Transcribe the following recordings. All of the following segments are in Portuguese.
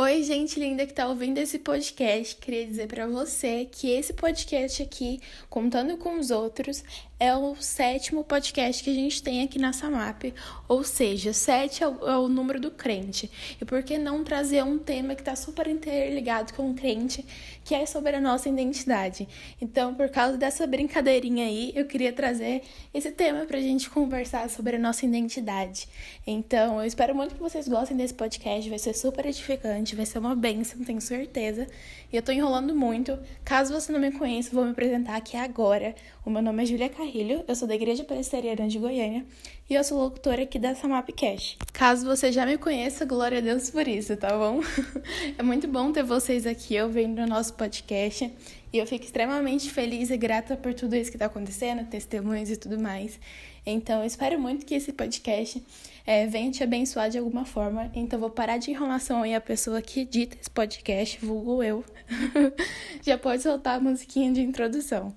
Oi, gente linda que tá ouvindo esse podcast. Queria dizer para você que esse podcast aqui, contando com os outros, é o sétimo podcast que a gente tem aqui na Samap, ou seja, sete é o, é o número do crente. E por que não trazer um tema que está super interligado com o crente, que é sobre a nossa identidade? Então, por causa dessa brincadeirinha aí, eu queria trazer esse tema pra gente conversar sobre a nossa identidade. Então, eu espero muito que vocês gostem desse podcast, vai ser super edificante, vai ser uma bênção, tenho certeza. E eu tô enrolando muito. Caso você não me conheça, vou me apresentar aqui agora. O meu nome é Julia Carrilho, eu sou da Igreja Presbiteriana de Goiânia e eu sou locutora aqui da Samap Cash. Caso você já me conheça, glória a Deus por isso, tá bom? é muito bom ter vocês aqui ouvindo o nosso podcast e eu fico extremamente feliz e grata por tudo isso que está acontecendo, testemunhos e tudo mais. Então, eu espero muito que esse podcast é, venha te abençoar de alguma forma. Então, vou parar de enrolação aí a pessoa que edita esse podcast, vulgo eu. já pode soltar a musiquinha de introdução.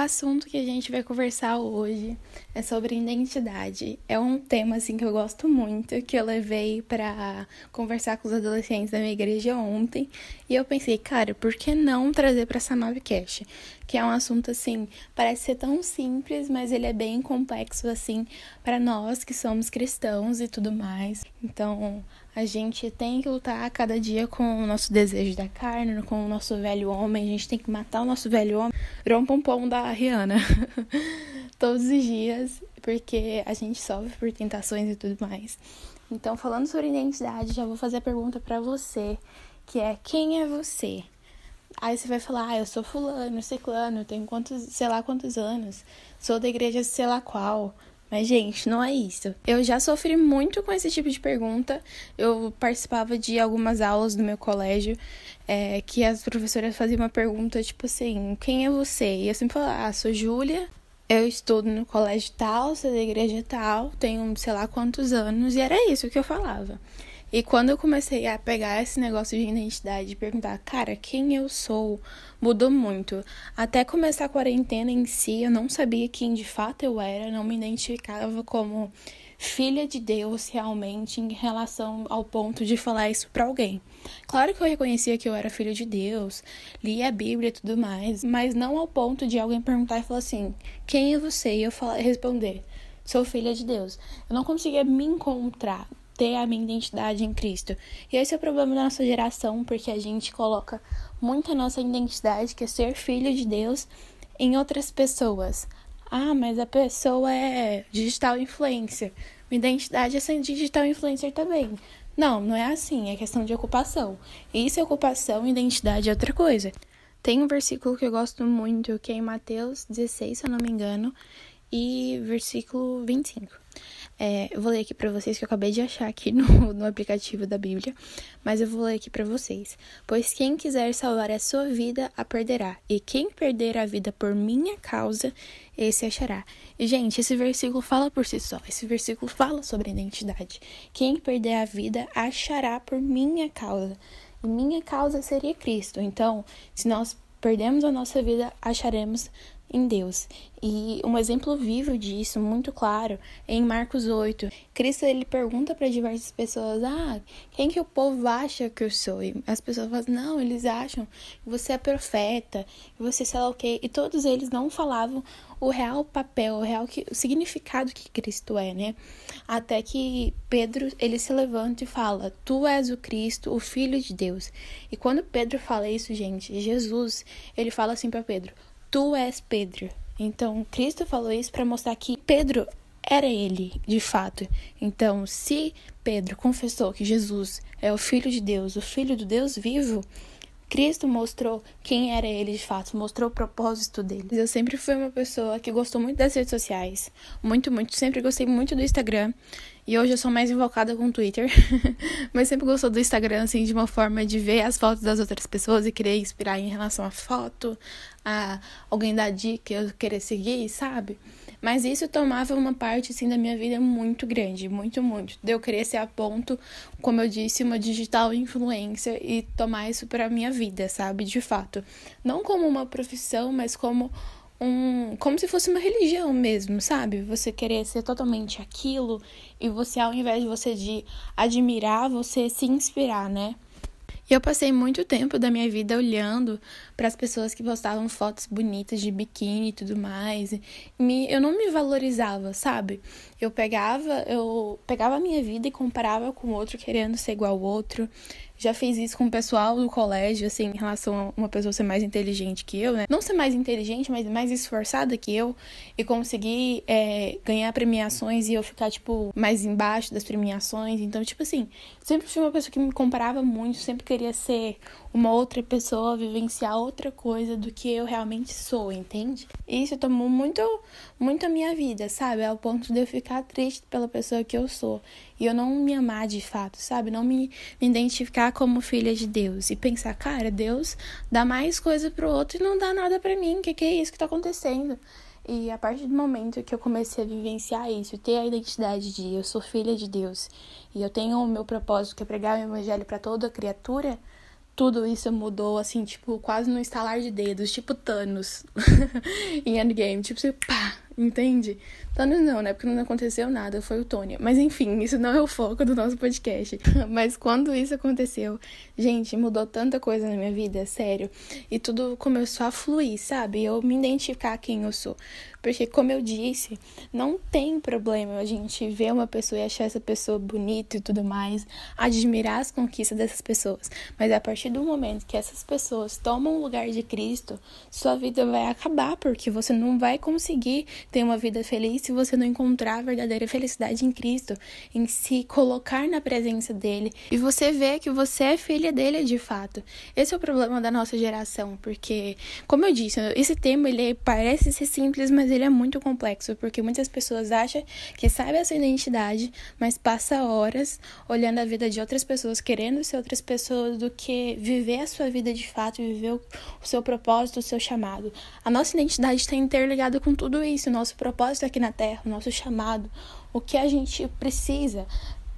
Assunto que a gente vai conversar hoje é sobre identidade. É um tema assim que eu gosto muito, que eu levei para conversar com os adolescentes da minha igreja ontem, e eu pensei, cara, por que não trazer para essa Cash? Que é um assunto assim, parece ser tão simples, mas ele é bem complexo assim para nós que somos cristãos e tudo mais. Então, a gente tem que lutar cada dia com o nosso desejo da carne, com o nosso velho homem. A gente tem que matar o nosso velho homem. Virou um pompom da Rihanna. Todos os dias, porque a gente sofre por tentações e tudo mais. Então, falando sobre identidade, já vou fazer a pergunta para você, que é quem é você? Aí você vai falar, ah, eu sou fulano, ciclano, tenho quantos, sei lá quantos anos, sou da igreja sei lá qual, mas, gente, não é isso. Eu já sofri muito com esse tipo de pergunta. Eu participava de algumas aulas do meu colégio é, que as professoras faziam uma pergunta tipo assim: quem é você? E eu sempre falava, ah, sou Júlia. Eu estudo no colégio tal, sou da igreja tal, tenho sei lá quantos anos, e era isso que eu falava. E quando eu comecei a pegar esse negócio de identidade e perguntar, cara, quem eu sou, mudou muito. Até começar a quarentena em si, eu não sabia quem de fato eu era, não me identificava como filha de Deus realmente em relação ao ponto de falar isso para alguém. Claro que eu reconhecia que eu era filho de Deus, lia a Bíblia e tudo mais, mas não ao ponto de alguém perguntar e falar assim: "Quem é você?" e eu falar, responder: "Sou filha de Deus". Eu não conseguia me encontrar ter a minha identidade em Cristo. E esse é o problema da nossa geração, porque a gente coloca muito a nossa identidade, que é ser filho de Deus, em outras pessoas. Ah, mas a pessoa é digital influencer. Minha identidade é ser digital influencer também. Não, não é assim, é questão de ocupação. Isso é ocupação, identidade é outra coisa. Tem um versículo que eu gosto muito, que é em Mateus 16, se eu não me engano, e versículo 25. É, eu vou ler aqui para vocês que eu acabei de achar aqui no, no aplicativo da Bíblia, mas eu vou ler aqui para vocês. Pois quem quiser salvar a sua vida, a perderá, e quem perder a vida por minha causa, esse achará. E, gente, esse versículo fala por si só. Esse versículo fala sobre identidade. Quem perder a vida, achará por minha causa. E minha causa seria Cristo. Então, se nós perdemos a nossa vida, acharemos em Deus. E um exemplo vivo disso, muito claro, é em Marcos 8. Cristo ele pergunta para diversas pessoas: "Ah, quem que o povo acha que eu sou?" E as pessoas falam: "Não, eles acham que você é profeta, que você sei lá o quê". E todos eles não falavam o real papel, o real que, o significado que Cristo é, né? Até que Pedro, ele se levanta e fala: "Tu és o Cristo, o filho de Deus". E quando Pedro fala isso, gente, Jesus, ele fala assim para Pedro: Tu és Pedro. Então, Cristo falou isso para mostrar que Pedro era ele, de fato. Então, se Pedro confessou que Jesus é o Filho de Deus, o Filho do Deus vivo, Cristo mostrou quem era ele de fato, mostrou o propósito dele. Eu sempre fui uma pessoa que gostou muito das redes sociais, muito, muito, sempre gostei muito do Instagram. E hoje eu sou mais invocada com o Twitter. Mas sempre gostou do Instagram, assim, de uma forma de ver as fotos das outras pessoas e querer inspirar em relação à foto, a alguém dar dica, eu querer seguir, sabe? Mas isso tomava uma parte, assim, da minha vida muito grande, muito, muito. De eu ser a ponto, como eu disse, uma digital influencer e tomar isso pra minha vida, sabe? De fato. Não como uma profissão, mas como um. como se fosse uma religião mesmo, sabe? Você querer ser totalmente aquilo e você, ao invés de você de admirar, você se inspirar, né? E eu passei muito tempo da minha vida olhando para as pessoas que postavam fotos bonitas de biquíni e tudo mais. E me, eu não me valorizava, sabe? Eu pegava, eu pegava a minha vida e comparava com o outro, querendo ser igual ao outro já fiz isso com o pessoal do colégio, assim, em relação a uma pessoa ser mais inteligente que eu, né? Não ser mais inteligente, mas mais esforçada que eu e conseguir é, ganhar premiações e eu ficar, tipo, mais embaixo das premiações. Então, tipo assim, sempre fui uma pessoa que me comparava muito, sempre queria ser uma outra pessoa, vivenciar outra coisa do que eu realmente sou, entende? E isso tomou muito, muito a minha vida, sabe? Ao ponto de eu ficar triste pela pessoa que eu sou. E eu não me amar de fato, sabe? Não me, me identificar como filha de Deus. E pensar, cara, Deus dá mais coisa pro outro e não dá nada para mim. O que, que é isso que tá acontecendo? E a partir do momento que eu comecei a vivenciar isso, ter a identidade de eu sou filha de Deus e eu tenho o meu propósito que é pregar o evangelho para toda criatura, tudo isso mudou, assim, tipo, quase no estalar de dedos, tipo Thanos em Endgame, tipo, assim, pá, entende? Thanos não, né? Porque não aconteceu nada, foi o Tony. Mas enfim, isso não é o foco do nosso podcast. Mas quando isso aconteceu, gente, mudou tanta coisa na minha vida, sério. E tudo começou a fluir, sabe? Eu me identificar quem eu sou. Porque, como eu disse, não tem problema a gente ver uma pessoa e achar essa pessoa bonita e tudo mais, admirar as conquistas dessas pessoas. Mas a partir do momento que essas pessoas tomam o lugar de Cristo, sua vida vai acabar, porque você não vai conseguir ter uma vida feliz se você não encontrar a verdadeira felicidade em Cristo, em se colocar na presença dele e você ver que você é filha dele de fato. Esse é o problema da nossa geração, porque, como eu disse, esse tema ele parece ser simples, mas ele é muito complexo, porque muitas pessoas acham que sabe a sua identidade, mas passa horas olhando a vida de outras pessoas, querendo ser outras pessoas, do que viver a sua vida de fato, viver o seu propósito, o seu chamado. A nossa identidade está interligada com tudo isso, o nosso propósito aqui na Terra, o nosso chamado, o que a gente precisa.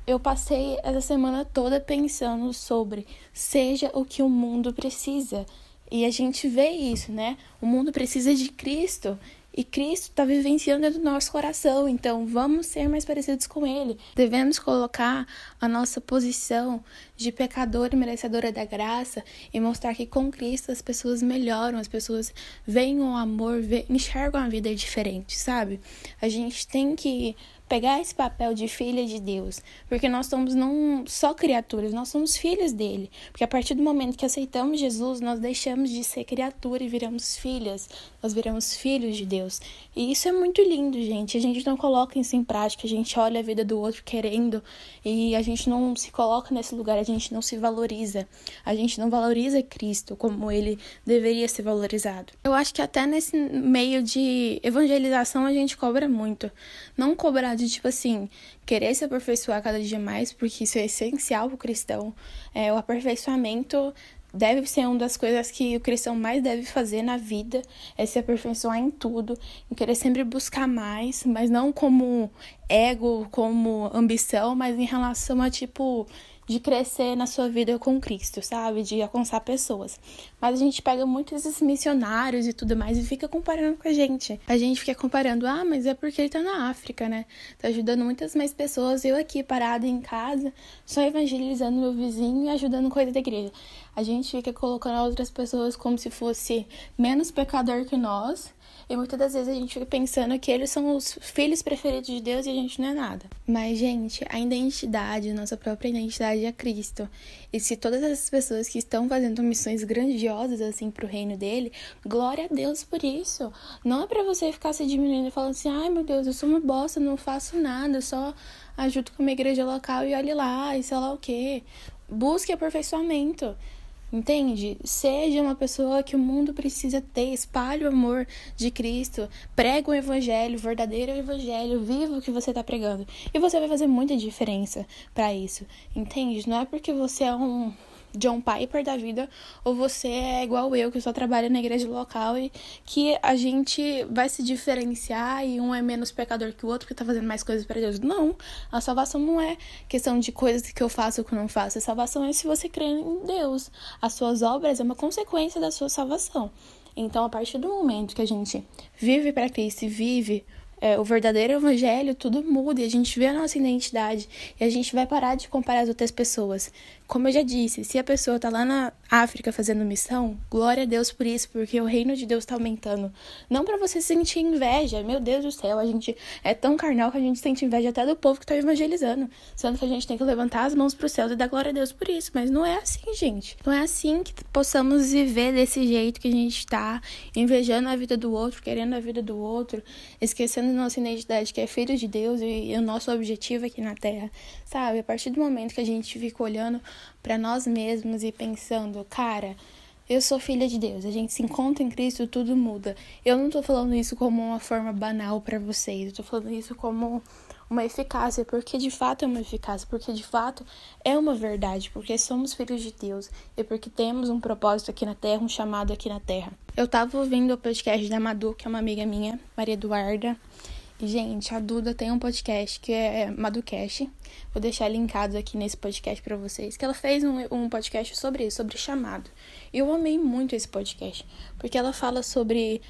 Eu passei essa semana toda pensando sobre seja o que o mundo precisa. E a gente vê isso, né? O mundo precisa de Cristo. E Cristo está vivenciando dentro do nosso coração, então vamos ser mais parecidos com Ele. Devemos colocar a nossa posição de pecador e merecedora da graça e mostrar que com Cristo as pessoas melhoram, as pessoas veem o amor, enxergam a vida diferente, sabe? A gente tem que pegar esse papel de filha de Deus, porque nós somos não só criaturas, nós somos filhos dele. Porque a partir do momento que aceitamos Jesus, nós deixamos de ser criatura e viramos filhas, nós viramos filhos de Deus. E isso é muito lindo, gente. A gente não coloca isso em prática, a gente olha a vida do outro querendo e a gente não se coloca nesse lugar, a gente não se valoriza. A gente não valoriza Cristo como ele deveria ser valorizado. Eu acho que até nesse meio de evangelização a gente cobra muito. Não cobrar de, tipo assim, querer se aperfeiçoar cada dia mais, porque isso é essencial pro cristão. É, o aperfeiçoamento deve ser uma das coisas que o cristão mais deve fazer na vida, é se aperfeiçoar em tudo, em querer sempre buscar mais, mas não como ego, como ambição, mas em relação a, tipo, de crescer na sua vida com Cristo, sabe? De alcançar pessoas. Mas a gente pega muitos esses missionários e tudo mais e fica comparando com a gente. A gente fica comparando, ah, mas é porque ele tá na África, né? Tá ajudando muitas mais pessoas. Eu aqui parada em casa, só evangelizando meu vizinho e ajudando coisa da igreja. A gente fica colocando outras pessoas como se fosse menos pecador que nós e muitas das vezes a gente fica pensando que eles são os filhos preferidos de Deus e a gente não é nada. Mas, gente, a identidade, nossa própria identidade é Cristo. E se todas essas pessoas que estão fazendo missões grandiosas assim pro reino dele, glória a Deus por isso. Não é para você ficar se diminuindo e falando assim: ai meu Deus, eu sou uma bosta, não faço nada, só ajudo com uma igreja local e olhe lá, e sei lá o quê. Busque aperfeiçoamento. Entende? Seja uma pessoa que o mundo precisa ter, espalhe o amor de Cristo, prega o evangelho, o verdadeiro evangelho, viva o que você está pregando. E você vai fazer muita diferença para isso. Entende? Não é porque você é um John Piper da vida, ou você é igual eu, que só trabalha na igreja local e que a gente vai se diferenciar e um é menos pecador que o outro que tá fazendo mais coisas para Deus. Não, a salvação não é questão de coisas que eu faço ou que eu não faço. A salvação é se você crê em Deus. As suas obras é uma consequência da sua salvação. Então, a partir do momento que a gente vive para Cristo e vive é, o verdadeiro evangelho, tudo muda e a gente vê a nossa identidade e a gente vai parar de comparar as outras pessoas. Como eu já disse, se a pessoa tá lá na África fazendo missão, glória a Deus por isso, porque o reino de Deus tá aumentando. Não para você sentir inveja, meu Deus do céu, a gente é tão carnal que a gente sente inveja até do povo que tá evangelizando, sendo que a gente tem que levantar as mãos pro céu e dar glória a Deus por isso, mas não é assim, gente. Não é assim que possamos viver desse jeito que a gente tá, invejando a vida do outro, querendo a vida do outro, esquecendo nossa identidade que é filho de Deus e, o nosso objetivo aqui na terra, sabe? A partir do momento que a gente fica olhando para nós mesmos e pensando, cara, eu sou filha de Deus, a gente se encontra em Cristo, tudo muda. Eu não tô falando isso como uma forma banal para vocês, eu tô falando isso como uma eficácia, porque de fato é uma eficácia, porque de fato é uma verdade, porque somos filhos de Deus e porque temos um propósito aqui na terra, um chamado aqui na terra. Eu tava ouvindo o podcast da Madu, que é uma amiga minha, Maria Eduarda, Gente, a Duda tem um podcast que é Maducast. Vou deixar linkado aqui nesse podcast para vocês. Que ela fez um, um podcast sobre isso, sobre chamado. Eu amei muito esse podcast. Porque ela fala sobre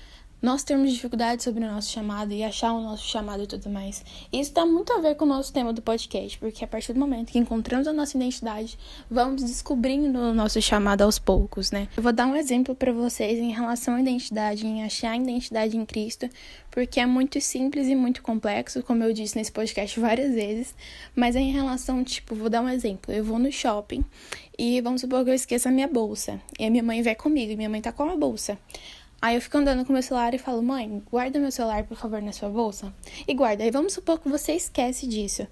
nós termos dificuldade sobre o nosso chamado e achar o nosso chamado e tudo mais. Isso tem muito a ver com o nosso tema do podcast, porque a partir do momento que encontramos a nossa identidade, vamos descobrindo o nosso chamado aos poucos, né? Eu vou dar um exemplo para vocês em relação à identidade, em achar a identidade em Cristo, porque é muito simples e muito complexo, como eu disse nesse podcast várias vezes, mas é em relação, tipo, vou dar um exemplo. Eu vou no shopping e vamos supor que eu esqueça a minha bolsa, e a minha mãe vai comigo, e minha mãe tá com a bolsa. Aí eu fico andando com meu celular e falo, mãe, guarda meu celular, por favor, na sua bolsa. E guarda. Aí vamos supor que você esquece disso.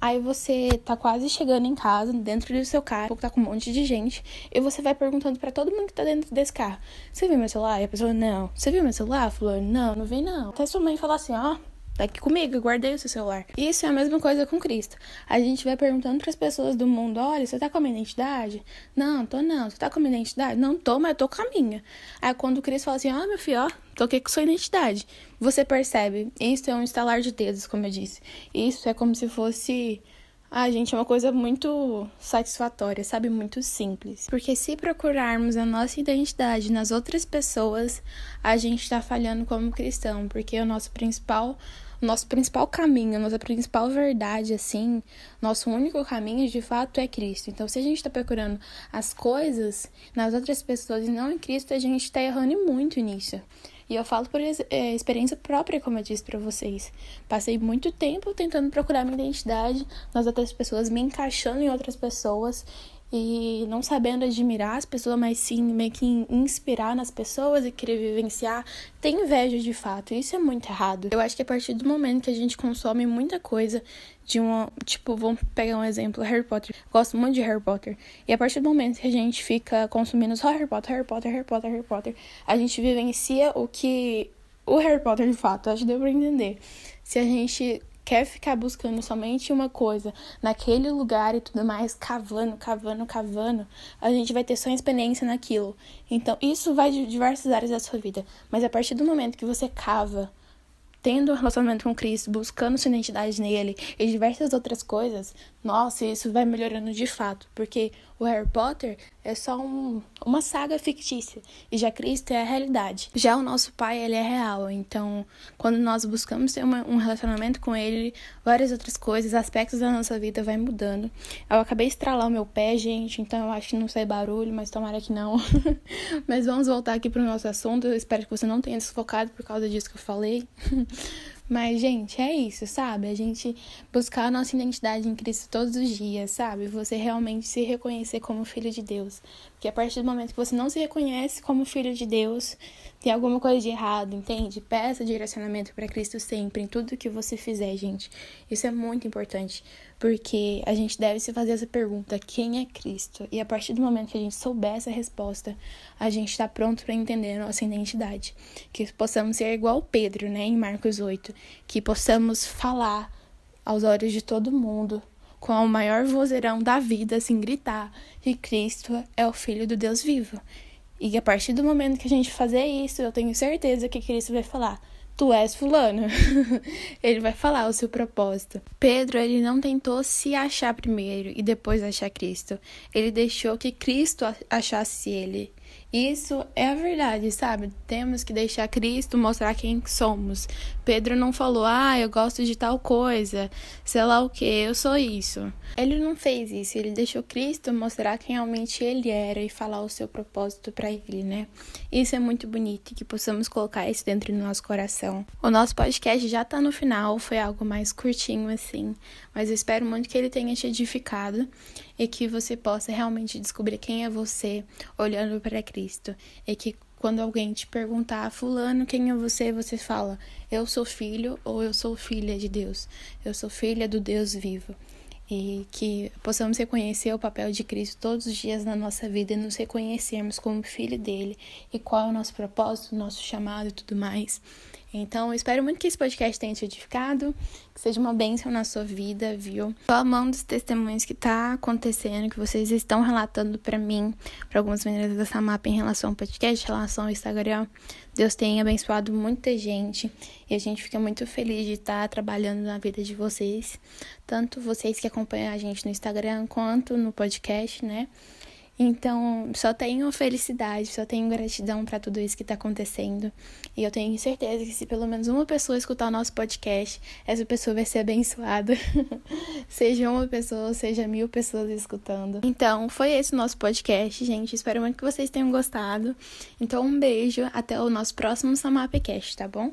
Aí você tá quase chegando em casa, dentro do seu carro, tá com um monte de gente, e você vai perguntando para todo mundo que tá dentro desse carro: Você viu meu celular? E a pessoa, não. Você viu meu celular? Falou, não, não vi não. Até sua mãe falar assim: Ó, oh, tá aqui comigo, guardei o seu celular. Isso é a mesma coisa com Cristo. A gente vai perguntando para as pessoas do mundo: olha, você tá com a minha identidade? Não, tô não. Você tá com a minha identidade? Não tô, mas eu tô com a minha. Aí quando Cristo fala assim: ó, oh, meu filho, ó, toquei com sua identidade. Você percebe, isso é um estalar de dedos, como eu disse. Isso é como se fosse. Ah, gente, é uma coisa muito satisfatória, sabe? Muito simples. Porque se procurarmos a nossa identidade nas outras pessoas, a gente está falhando como cristão, porque o nosso principal nosso principal caminho, nossa principal verdade, assim, nosso único caminho de fato é Cristo. Então, se a gente está procurando as coisas nas outras pessoas e não em Cristo, a gente está errando muito nisso. E eu falo por é, experiência própria, como eu disse para vocês. Passei muito tempo tentando procurar minha identidade nas outras pessoas, me encaixando em outras pessoas e não sabendo admirar as pessoas, mas sim meio que inspirar nas pessoas e querer vivenciar, tem inveja de fato. Isso é muito errado. Eu acho que a partir do momento que a gente consome muita coisa de uma, tipo, vamos pegar um exemplo, Harry Potter. Gosto muito de Harry Potter. E a partir do momento que a gente fica consumindo só Harry Potter, Harry Potter, Harry Potter, Harry Potter, a gente vivencia o que o Harry Potter de fato, acho que deu pra entender. Se a gente quer ficar buscando somente uma coisa naquele lugar e tudo mais, cavando, cavando, cavando, a gente vai ter só experiência naquilo. Então, isso vai de diversas áreas da sua vida. Mas a partir do momento que você cava tendo um relacionamento com Cristo, buscando sua identidade nele e diversas outras coisas, nossa, isso vai melhorando de fato, porque o Harry Potter é só um, uma saga fictícia e já Cristo é a realidade. Já o nosso pai, ele é real, então quando nós buscamos ter uma, um relacionamento com ele, várias outras coisas, aspectos da nossa vida vai mudando. Eu acabei de estralar o meu pé, gente, então eu acho que não sai barulho, mas tomara que não. mas vamos voltar aqui para o nosso assunto. Eu espero que você não tenha desfocado por causa disso que eu falei. Mas, gente, é isso, sabe? A gente buscar a nossa identidade em Cristo todos os dias, sabe? Você realmente se reconhecer como filho de Deus. Porque a partir do momento que você não se reconhece como filho de Deus, tem alguma coisa de errado, entende? Peça direcionamento para Cristo sempre, em tudo que você fizer, gente. Isso é muito importante, porque a gente deve se fazer essa pergunta: quem é Cristo? E a partir do momento que a gente souber essa resposta, a gente está pronto para entender a nossa identidade. Que possamos ser igual Pedro, né, em Marcos 8, que possamos falar aos olhos de todo mundo com o maior vozeirão da vida, assim, gritar que Cristo é o Filho do Deus vivo. E a partir do momento que a gente fazer isso, eu tenho certeza que Cristo vai falar: Tu és fulano. ele vai falar o seu propósito. Pedro, ele não tentou se achar primeiro e depois achar Cristo. Ele deixou que Cristo achasse ele. Isso é a verdade, sabe? Temos que deixar Cristo mostrar quem somos. Pedro não falou, ah, eu gosto de tal coisa, sei lá o que, eu sou isso. Ele não fez isso, ele deixou Cristo mostrar quem realmente ele era e falar o seu propósito para ele, né? Isso é muito bonito que possamos colocar isso dentro do nosso coração. O nosso podcast já tá no final, foi algo mais curtinho assim, mas eu espero muito que ele tenha te edificado e que você possa realmente descobrir quem é você olhando para Cristo e que quando alguém te perguntar, fulano, quem é você? Você fala, eu sou filho ou eu sou filha de Deus. Eu sou filha do Deus vivo. E que possamos reconhecer o papel de Cristo todos os dias na nossa vida e nos reconhecermos como filho dele e qual é o nosso propósito, nosso chamado e tudo mais. Então, eu espero muito que esse podcast tenha te edificado, que seja uma bênção na sua vida, viu? Tô amando os testemunhos que tá acontecendo, que vocês estão relatando para mim, para algumas meninas dessa mapa em relação ao podcast, em relação ao Instagram. Deus tem abençoado muita gente e a gente fica muito feliz de estar tá trabalhando na vida de vocês, tanto vocês que acompanham a gente no Instagram quanto no podcast, né? Então, só tenho felicidade, só tenho gratidão para tudo isso que está acontecendo. E eu tenho certeza que se pelo menos uma pessoa escutar o nosso podcast, essa pessoa vai ser abençoada. seja uma pessoa, seja mil pessoas escutando. Então, foi esse o nosso podcast, gente. Espero muito que vocês tenham gostado. Então, um beijo. Até o nosso próximo Samapcast, tá bom?